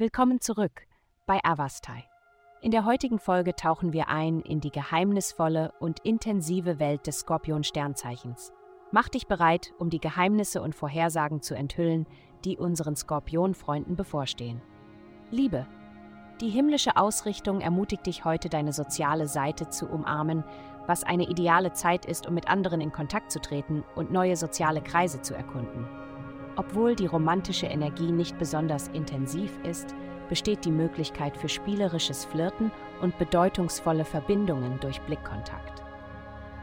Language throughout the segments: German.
Willkommen zurück bei Avastai. In der heutigen Folge tauchen wir ein in die geheimnisvolle und intensive Welt des Skorpion-Sternzeichens. Mach dich bereit, um die Geheimnisse und Vorhersagen zu enthüllen, die unseren Skorpion-Freunden bevorstehen. Liebe. Die himmlische Ausrichtung ermutigt dich heute, deine soziale Seite zu umarmen, was eine ideale Zeit ist, um mit anderen in Kontakt zu treten und neue soziale Kreise zu erkunden. Obwohl die romantische Energie nicht besonders intensiv ist, besteht die Möglichkeit für spielerisches Flirten und bedeutungsvolle Verbindungen durch Blickkontakt.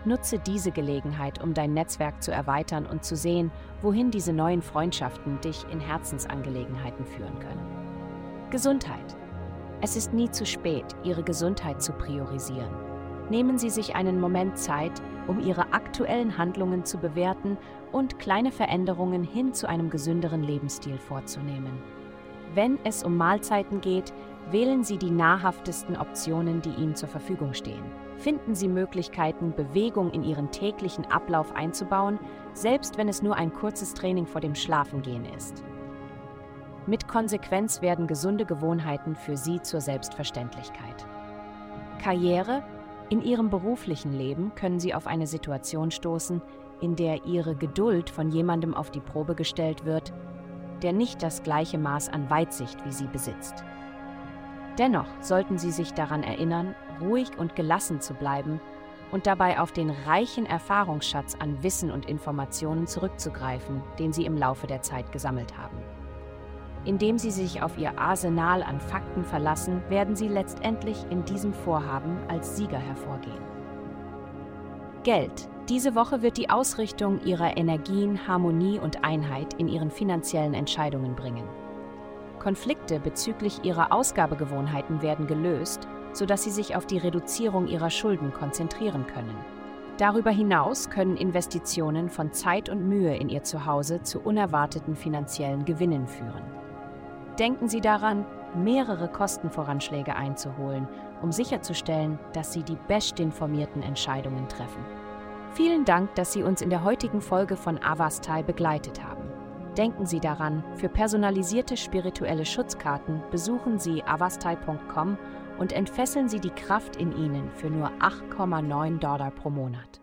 Nutze diese Gelegenheit, um dein Netzwerk zu erweitern und zu sehen, wohin diese neuen Freundschaften dich in Herzensangelegenheiten führen können. Gesundheit. Es ist nie zu spät, Ihre Gesundheit zu priorisieren. Nehmen Sie sich einen Moment Zeit, um Ihre aktuellen Handlungen zu bewerten und kleine Veränderungen hin zu einem gesünderen Lebensstil vorzunehmen. Wenn es um Mahlzeiten geht, wählen Sie die nahrhaftesten Optionen, die Ihnen zur Verfügung stehen. Finden Sie Möglichkeiten, Bewegung in Ihren täglichen Ablauf einzubauen, selbst wenn es nur ein kurzes Training vor dem Schlafengehen ist. Mit Konsequenz werden gesunde Gewohnheiten für Sie zur Selbstverständlichkeit. Karriere in Ihrem beruflichen Leben können Sie auf eine Situation stoßen, in der Ihre Geduld von jemandem auf die Probe gestellt wird, der nicht das gleiche Maß an Weitsicht wie Sie besitzt. Dennoch sollten Sie sich daran erinnern, ruhig und gelassen zu bleiben und dabei auf den reichen Erfahrungsschatz an Wissen und Informationen zurückzugreifen, den Sie im Laufe der Zeit gesammelt haben. Indem Sie sich auf Ihr Arsenal an Fakten verlassen, werden Sie letztendlich in diesem Vorhaben als Sieger hervorgehen. Geld. Diese Woche wird die Ausrichtung Ihrer Energien Harmonie und Einheit in Ihren finanziellen Entscheidungen bringen. Konflikte bezüglich Ihrer Ausgabegewohnheiten werden gelöst, sodass Sie sich auf die Reduzierung Ihrer Schulden konzentrieren können. Darüber hinaus können Investitionen von Zeit und Mühe in Ihr Zuhause zu unerwarteten finanziellen Gewinnen führen. Denken Sie daran, mehrere Kostenvoranschläge einzuholen, um sicherzustellen, dass Sie die bestinformierten Entscheidungen treffen. Vielen Dank, dass Sie uns in der heutigen Folge von Avastai begleitet haben. Denken Sie daran, für personalisierte spirituelle Schutzkarten besuchen Sie avastai.com und entfesseln Sie die Kraft in Ihnen für nur 8,9 Dollar pro Monat.